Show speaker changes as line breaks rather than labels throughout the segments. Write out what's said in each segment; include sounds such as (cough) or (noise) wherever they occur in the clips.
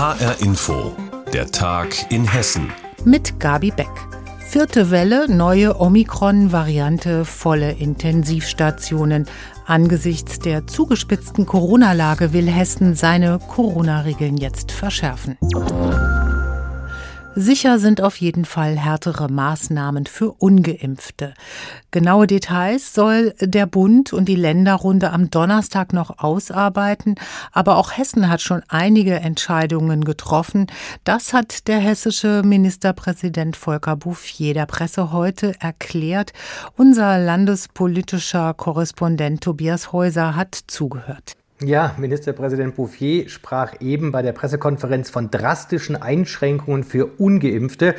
HR Info, der Tag in Hessen.
Mit Gabi Beck. Vierte Welle, neue Omikron-Variante, volle Intensivstationen. Angesichts der zugespitzten Corona-Lage will Hessen seine Corona-Regeln jetzt verschärfen. Sicher sind auf jeden Fall härtere Maßnahmen für ungeimpfte. Genaue Details soll der Bund und die Länderrunde am Donnerstag noch ausarbeiten, aber auch Hessen hat schon einige Entscheidungen getroffen. Das hat der hessische Ministerpräsident Volker Bouffier der Presse heute erklärt. Unser landespolitischer Korrespondent Tobias Häuser hat zugehört.
Ja, Ministerpräsident Bouffier sprach eben bei der Pressekonferenz von drastischen Einschränkungen für ungeimpfte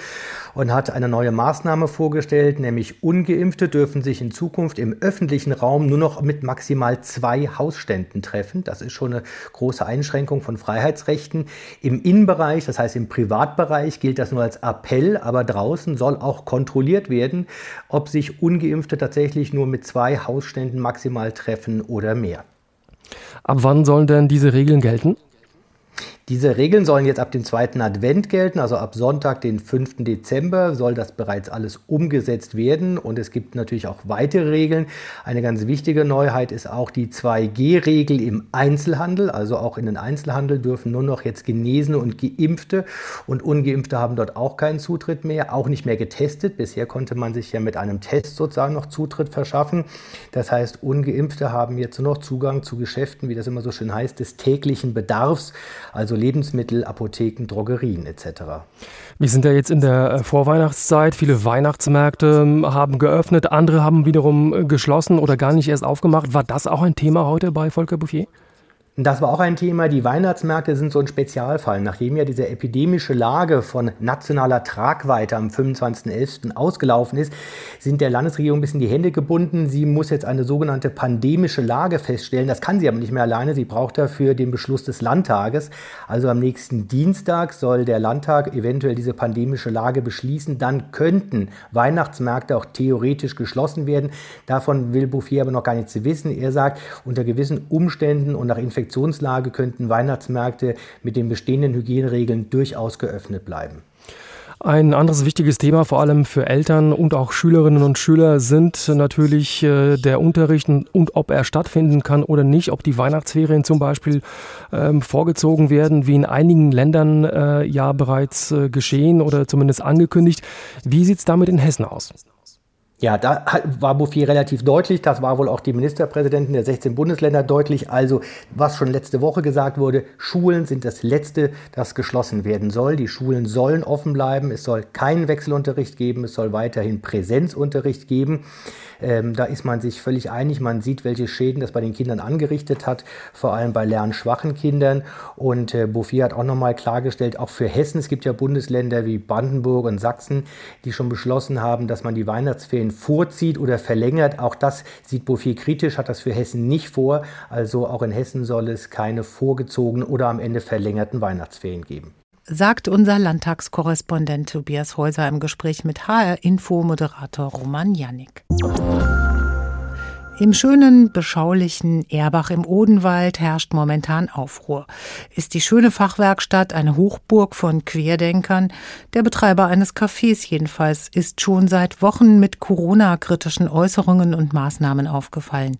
und hat eine neue Maßnahme vorgestellt, nämlich ungeimpfte dürfen sich in Zukunft im öffentlichen Raum nur noch mit maximal zwei Hausständen treffen. Das ist schon eine große Einschränkung von Freiheitsrechten. Im Innenbereich, das heißt im Privatbereich, gilt das nur als Appell, aber draußen soll auch kontrolliert werden, ob sich ungeimpfte tatsächlich nur mit zwei Hausständen maximal treffen oder mehr.
Ab wann sollen denn diese Regeln gelten?
Diese Regeln sollen jetzt ab dem zweiten Advent gelten, also ab Sonntag, den 5. Dezember, soll das bereits alles umgesetzt werden. Und es gibt natürlich auch weitere Regeln. Eine ganz wichtige Neuheit ist auch die 2G-Regel im Einzelhandel. Also auch in den Einzelhandel dürfen nur noch jetzt Genesene und Geimpfte und Ungeimpfte haben dort auch keinen Zutritt mehr, auch nicht mehr getestet. Bisher konnte man sich ja mit einem Test sozusagen noch Zutritt verschaffen. Das heißt, Ungeimpfte haben jetzt nur noch Zugang zu Geschäften, wie das immer so schön heißt, des täglichen Bedarfs. Also Lebensmittel, Apotheken, Drogerien etc.
Wir sind ja jetzt in der äh, Vorweihnachtszeit. Viele Weihnachtsmärkte ähm, haben geöffnet, andere haben wiederum äh, geschlossen oder gar nicht erst aufgemacht. War das auch ein Thema heute bei Volker Bouffier?
Das war auch ein Thema. Die Weihnachtsmärkte sind so ein Spezialfall. Nachdem ja diese epidemische Lage von nationaler Tragweite am 25.11. ausgelaufen ist, sind der Landesregierung ein bisschen die Hände gebunden. Sie muss jetzt eine sogenannte pandemische Lage feststellen. Das kann sie aber nicht mehr alleine. Sie braucht dafür den Beschluss des Landtages. Also am nächsten Dienstag soll der Landtag eventuell diese pandemische Lage beschließen. Dann könnten Weihnachtsmärkte auch theoretisch geschlossen werden. Davon will Bouffier aber noch gar nichts wissen. Er sagt, unter gewissen Umständen und nach Infektionen Infektionslage könnten Weihnachtsmärkte mit den bestehenden Hygieneregeln durchaus geöffnet bleiben.
Ein anderes wichtiges Thema, vor allem für Eltern und auch Schülerinnen und Schüler, sind natürlich äh, der Unterricht und ob er stattfinden kann oder nicht, ob die Weihnachtsferien zum Beispiel ähm, vorgezogen werden, wie in einigen Ländern äh, ja bereits äh, geschehen oder zumindest angekündigt. Wie sieht es damit in Hessen aus?
Ja, da war Bouffier relativ deutlich. Das war wohl auch die Ministerpräsidenten der 16 Bundesländer deutlich. Also, was schon letzte Woche gesagt wurde, Schulen sind das Letzte, das geschlossen werden soll. Die Schulen sollen offen bleiben. Es soll keinen Wechselunterricht geben. Es soll weiterhin Präsenzunterricht geben. Ähm, da ist man sich völlig einig. Man sieht, welche Schäden das bei den Kindern angerichtet hat, vor allem bei lernschwachen Kindern. Und äh, Bouffier hat auch nochmal klargestellt, auch für Hessen, es gibt ja Bundesländer wie Brandenburg und Sachsen, die schon beschlossen haben, dass man die Weihnachtsferien vorzieht oder verlängert. Auch das sieht Bouffier kritisch, hat das für Hessen nicht vor. Also auch in Hessen soll es keine vorgezogenen oder am Ende verlängerten Weihnachtsferien geben
sagt unser Landtagskorrespondent Tobias Häuser im Gespräch mit HR-Info-Moderator Roman Jannik. Im schönen, beschaulichen Erbach im Odenwald herrscht momentan Aufruhr. Ist die schöne Fachwerkstatt eine Hochburg von Querdenkern? Der Betreiber eines Cafés jedenfalls ist schon seit Wochen mit Corona-kritischen Äußerungen und Maßnahmen aufgefallen.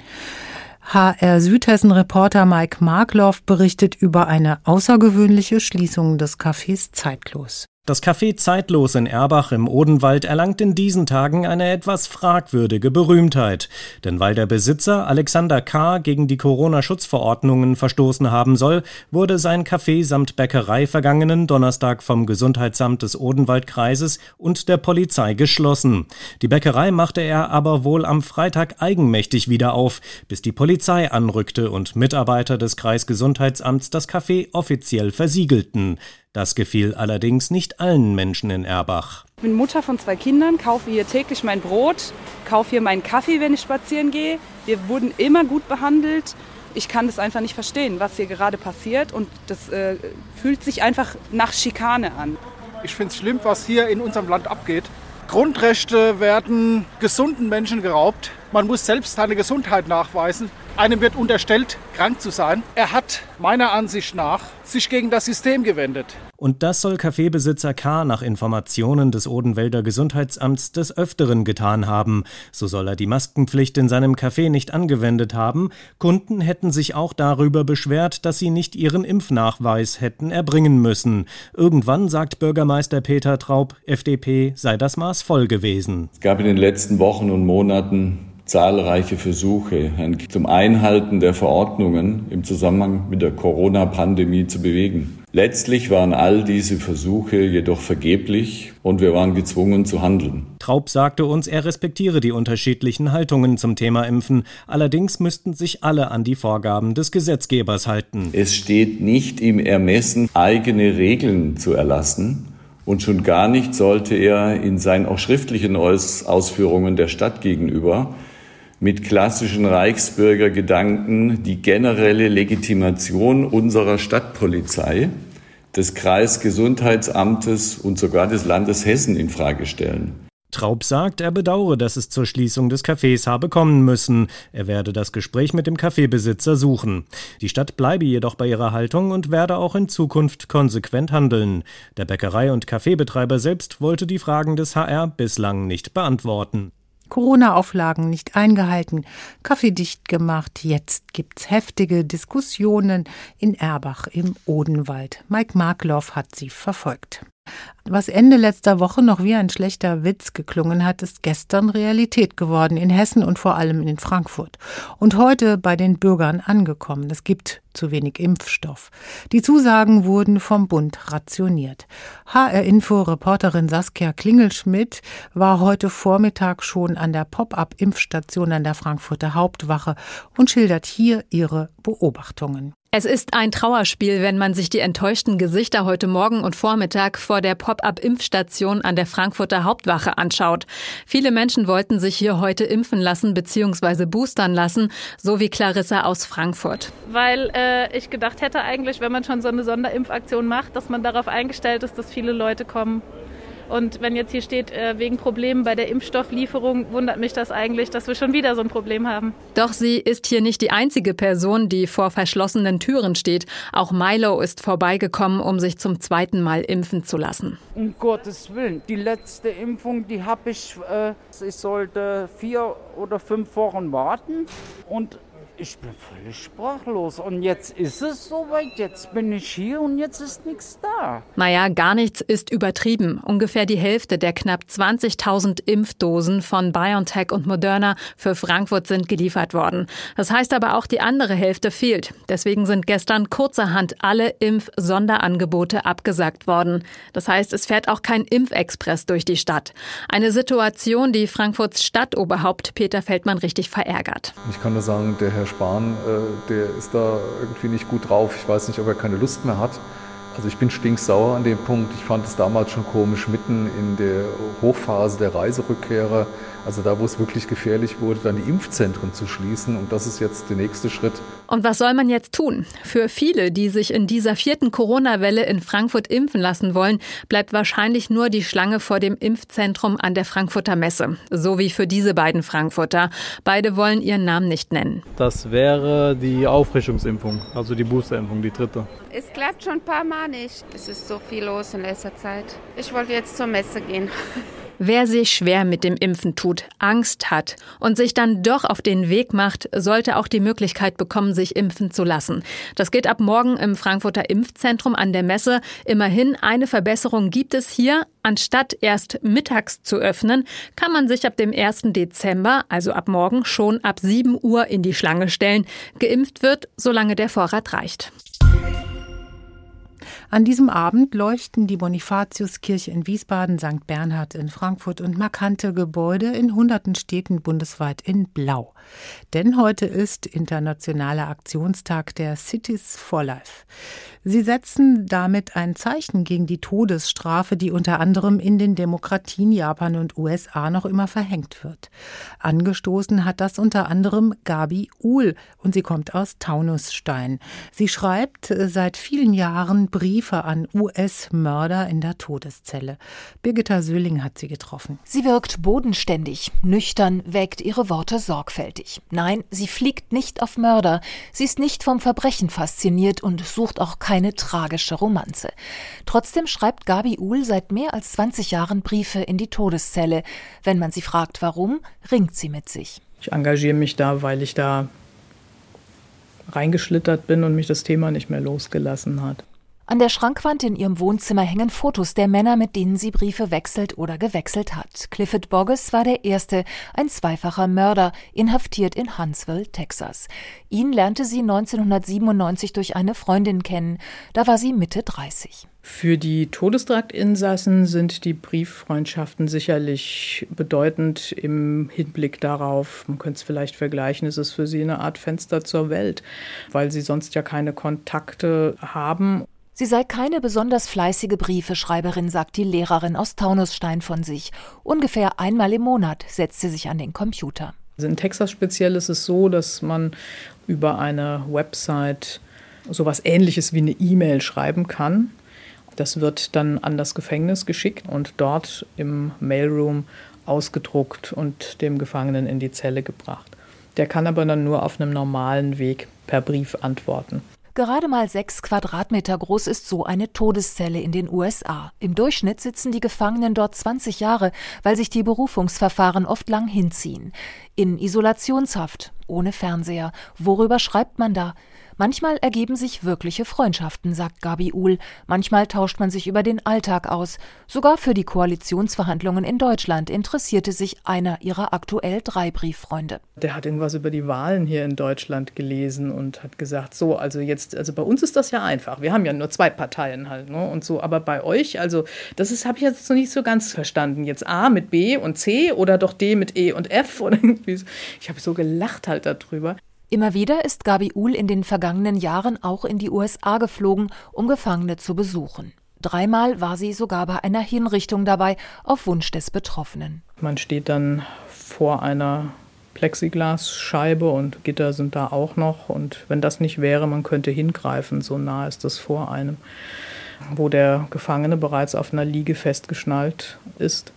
HR Südhessen-Reporter Mike Markloff berichtet über eine außergewöhnliche Schließung des Cafés Zeitlos.
Das Café Zeitlos in Erbach im Odenwald erlangt in diesen Tagen eine etwas fragwürdige Berühmtheit. Denn weil der Besitzer Alexander K. gegen die Corona-Schutzverordnungen verstoßen haben soll, wurde sein Café samt Bäckerei vergangenen Donnerstag vom Gesundheitsamt des Odenwaldkreises und der Polizei geschlossen. Die Bäckerei machte er aber wohl am Freitag eigenmächtig wieder auf, bis die Polizei anrückte und Mitarbeiter des Kreisgesundheitsamts das Café offiziell versiegelten. Das gefiel allerdings nicht allen Menschen in Erbach.
Ich bin Mutter von zwei Kindern, kaufe hier täglich mein Brot, kaufe hier meinen Kaffee, wenn ich spazieren gehe. Wir wurden immer gut behandelt. Ich kann das einfach nicht verstehen, was hier gerade passiert. Und das äh, fühlt sich einfach nach Schikane an.
Ich finde es schlimm, was hier in unserem Land abgeht. Grundrechte werden gesunden Menschen geraubt. Man muss selbst seine Gesundheit nachweisen. Einem wird unterstellt, krank zu sein. Er hat meiner Ansicht nach sich gegen das System gewendet.
Und das soll Kaffeebesitzer K. nach Informationen des Odenwälder Gesundheitsamts des Öfteren getan haben. So soll er die Maskenpflicht in seinem Café nicht angewendet haben. Kunden hätten sich auch darüber beschwert, dass sie nicht ihren Impfnachweis hätten erbringen müssen. Irgendwann, sagt Bürgermeister Peter Traub, FDP, sei das Maß voll gewesen.
Es gab in den letzten Wochen und Monaten zahlreiche Versuche, zum Einhalten der Verordnungen im Zusammenhang mit der Corona-Pandemie zu bewegen. Letztlich waren all diese Versuche jedoch vergeblich und wir waren gezwungen zu handeln.
Traub sagte uns, er respektiere die unterschiedlichen Haltungen zum Thema Impfen. Allerdings müssten sich alle an die Vorgaben des Gesetzgebers halten.
Es steht nicht im Ermessen, eigene Regeln zu erlassen. Und schon gar nicht sollte er in seinen auch schriftlichen Ausführungen der Stadt gegenüber mit klassischen Reichsbürgergedanken die generelle Legitimation unserer Stadtpolizei, des Kreisgesundheitsamtes und sogar des Landes Hessen in Frage stellen.
Traub sagt, er bedauere, dass es zur Schließung des Cafés habe kommen müssen. Er werde das Gespräch mit dem Kaffeebesitzer suchen. Die Stadt bleibe jedoch bei ihrer Haltung und werde auch in Zukunft konsequent handeln. Der Bäckerei- und Kaffeebetreiber selbst wollte die Fragen des HR bislang nicht beantworten.
Corona-Auflagen nicht eingehalten, Kaffee dicht gemacht. Jetzt gibt's heftige Diskussionen in Erbach im Odenwald. Mike Markloff hat sie verfolgt. Was Ende letzter Woche noch wie ein schlechter Witz geklungen hat, ist gestern Realität geworden in Hessen und vor allem in Frankfurt. Und heute bei den Bürgern angekommen. Es gibt zu wenig Impfstoff. Die Zusagen wurden vom Bund rationiert. HR-Info-Reporterin Saskia Klingelschmidt war heute Vormittag schon an der Pop-up-Impfstation an der Frankfurter Hauptwache und schildert hier ihre Beobachtungen.
Es ist ein Trauerspiel, wenn man sich die enttäuschten Gesichter heute Morgen und Vormittag vor der Pop-up-Impfstation an der Frankfurter Hauptwache anschaut. Viele Menschen wollten sich hier heute impfen lassen bzw. boostern lassen, so wie Clarissa aus Frankfurt.
Weil äh, ich gedacht hätte eigentlich, wenn man schon so eine Sonderimpfaktion macht, dass man darauf eingestellt ist, dass viele Leute kommen. Und wenn jetzt hier steht, äh, wegen Problemen bei der Impfstofflieferung, wundert mich das eigentlich, dass wir schon wieder so ein Problem haben.
Doch sie ist hier nicht die einzige Person, die vor verschlossenen Türen steht. Auch Milo ist vorbeigekommen, um sich zum zweiten Mal impfen zu lassen.
Um Gottes Willen, die letzte Impfung, die habe ich, äh, ich sollte vier oder fünf Wochen warten und ich bin völlig sprachlos. Und jetzt ist es soweit, jetzt bin ich hier und jetzt ist nichts da.
Naja, gar nichts ist übertrieben. Ungefähr die Hälfte der knapp 20.000 Impfdosen von BioNTech und Moderna für Frankfurt sind geliefert worden. Das heißt aber auch, die andere Hälfte fehlt. Deswegen sind gestern kurzerhand alle Impf-Sonderangebote abgesagt worden. Das heißt, es fährt auch kein Impfexpress durch die Stadt. Eine Situation, die Frankfurts Stadtoberhaupt Peter Feldmann richtig verärgert.
Ich kann nur sagen, der Herr Spahn, äh, der ist da irgendwie nicht gut drauf. Ich weiß nicht, ob er keine Lust mehr hat. Also ich bin stinksauer an dem Punkt. Ich fand es damals schon komisch, mitten in der Hochphase der Reiserückkehrer also da, wo es wirklich gefährlich wurde, dann die Impfzentren zu schließen. Und das ist jetzt der nächste Schritt.
Und was soll man jetzt tun? Für viele, die sich in dieser vierten Corona-Welle in Frankfurt impfen lassen wollen, bleibt wahrscheinlich nur die Schlange vor dem Impfzentrum an der Frankfurter Messe. So wie für diese beiden Frankfurter. Beide wollen ihren Namen nicht nennen.
Das wäre die Auffrischungsimpfung, also die Boosterimpfung, die dritte.
Es klappt schon ein paar Mal nicht. Es ist so viel los in letzter Zeit. Ich wollte jetzt zur Messe gehen. (laughs)
Wer sich schwer mit dem Impfen tut, Angst hat und sich dann doch auf den Weg macht, sollte auch die Möglichkeit bekommen, sich impfen zu lassen. Das geht ab morgen im Frankfurter Impfzentrum an der Messe. Immerhin eine Verbesserung gibt es hier. Anstatt erst mittags zu öffnen, kann man sich ab dem 1. Dezember, also ab morgen, schon ab 7 Uhr in die Schlange stellen. Geimpft wird, solange der Vorrat reicht.
An diesem Abend leuchten die Bonifatiuskirche in Wiesbaden, St. Bernhard in Frankfurt und markante Gebäude in hunderten Städten bundesweit in Blau. Denn heute ist internationaler Aktionstag der Cities for Life. Sie setzen damit ein Zeichen gegen die Todesstrafe, die unter anderem in den Demokratien Japan und USA noch immer verhängt wird. Angestoßen hat das unter anderem Gabi Uhl und sie kommt aus Taunusstein. Sie schreibt seit vielen Jahren Briefe Briefe an US-Mörder in der Todeszelle. Birgitta Söhling hat sie getroffen.
Sie wirkt bodenständig, nüchtern, wägt ihre Worte sorgfältig. Nein, sie fliegt nicht auf Mörder. Sie ist nicht vom Verbrechen fasziniert und sucht auch keine tragische Romanze. Trotzdem schreibt Gabi Uhl seit mehr als 20 Jahren Briefe in die Todeszelle. Wenn man sie fragt, warum, ringt sie mit sich.
Ich engagiere mich da, weil ich da reingeschlittert bin und mich das Thema nicht mehr losgelassen hat.
An der Schrankwand in ihrem Wohnzimmer hängen Fotos der Männer, mit denen sie Briefe wechselt oder gewechselt hat. Clifford Bogges war der erste, ein zweifacher Mörder, inhaftiert in Huntsville, Texas. Ihn lernte sie 1997 durch eine Freundin kennen. Da war sie Mitte 30.
Für die Todestraktinsassen sind die Brieffreundschaften sicherlich bedeutend im Hinblick darauf, man könnte es vielleicht vergleichen, ist es für sie eine Art Fenster zur Welt, weil sie sonst ja keine Kontakte haben.
Sie sei keine besonders fleißige Briefeschreiberin, sagt die Lehrerin aus Taunusstein von sich. Ungefähr einmal im Monat setzt sie sich an den Computer.
Also in Texas speziell ist es so, dass man über eine Website sowas ähnliches wie eine E-Mail schreiben kann. Das wird dann an das Gefängnis geschickt und dort im Mailroom ausgedruckt und dem Gefangenen in die Zelle gebracht. Der kann aber dann nur auf einem normalen Weg per Brief antworten.
Gerade mal sechs Quadratmeter groß ist so eine Todeszelle in den USA. Im Durchschnitt sitzen die Gefangenen dort 20 Jahre, weil sich die Berufungsverfahren oft lang hinziehen. In Isolationshaft, ohne Fernseher. Worüber schreibt man da? Manchmal ergeben sich wirkliche Freundschaften, sagt Gabi Uhl. Manchmal tauscht man sich über den Alltag aus. Sogar für die Koalitionsverhandlungen in Deutschland interessierte sich einer ihrer aktuell drei Brieffreunde.
Der hat irgendwas über die Wahlen hier in Deutschland gelesen und hat gesagt, so, also jetzt, also bei uns ist das ja einfach. Wir haben ja nur zwei Parteien halt, ne? Und so, aber bei euch, also das ist, habe ich jetzt noch nicht so ganz verstanden. Jetzt A mit B und C oder doch D mit E und F oder (laughs) irgendwie. Ich habe so gelacht halt darüber.
Immer wieder ist Gabi Uhl in den vergangenen Jahren auch in die USA geflogen, um Gefangene zu besuchen. Dreimal war sie sogar bei einer Hinrichtung dabei, auf Wunsch des Betroffenen.
Man steht dann vor einer Plexiglasscheibe und Gitter sind da auch noch. Und wenn das nicht wäre, man könnte hingreifen, so nah ist das vor einem, wo der Gefangene bereits auf einer Liege festgeschnallt ist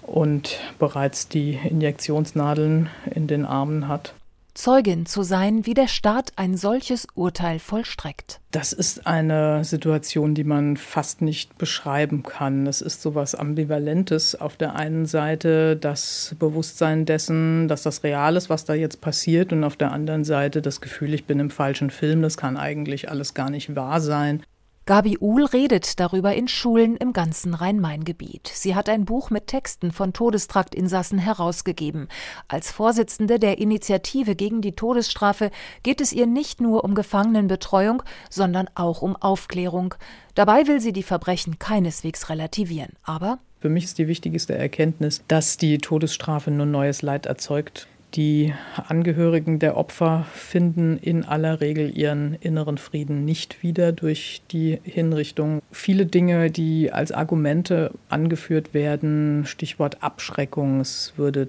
und bereits die Injektionsnadeln in den Armen hat.
Zeugin zu sein, wie der Staat ein solches Urteil vollstreckt.
Das ist eine Situation, die man fast nicht beschreiben kann. Es ist so was Ambivalentes. Auf der einen Seite das Bewusstsein dessen, dass das real ist, was da jetzt passiert, und auf der anderen Seite das Gefühl, ich bin im falschen Film, das kann eigentlich alles gar nicht wahr sein.
Gabi Uhl redet darüber in Schulen im ganzen Rhein-Main-Gebiet. Sie hat ein Buch mit Texten von Todestraktinsassen herausgegeben. Als Vorsitzende der Initiative gegen die Todesstrafe geht es ihr nicht nur um Gefangenenbetreuung, sondern auch um Aufklärung. Dabei will sie die Verbrechen keineswegs relativieren. Aber
für mich ist die wichtigste Erkenntnis, dass die Todesstrafe nur neues Leid erzeugt. Die Angehörigen der Opfer finden in aller Regel ihren inneren Frieden nicht wieder durch die Hinrichtung. Viele Dinge, die als Argumente angeführt werden, Stichwort Abschreckung, es würde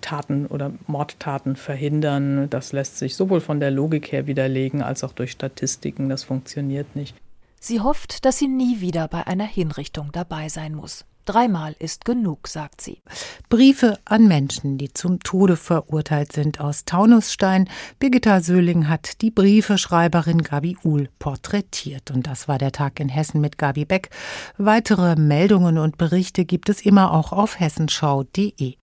Taten oder Mordtaten verhindern, das lässt sich sowohl von der Logik her widerlegen als auch durch Statistiken, das funktioniert nicht.
Sie hofft, dass sie nie wieder bei einer Hinrichtung dabei sein muss. Dreimal ist genug, sagt sie.
Briefe an Menschen, die zum Tode verurteilt sind aus Taunusstein. Birgitta Söhling hat die Briefeschreiberin Gabi Uhl porträtiert. Und das war der Tag in Hessen mit Gabi Beck. Weitere Meldungen und Berichte gibt es immer auch auf hessenschau.de.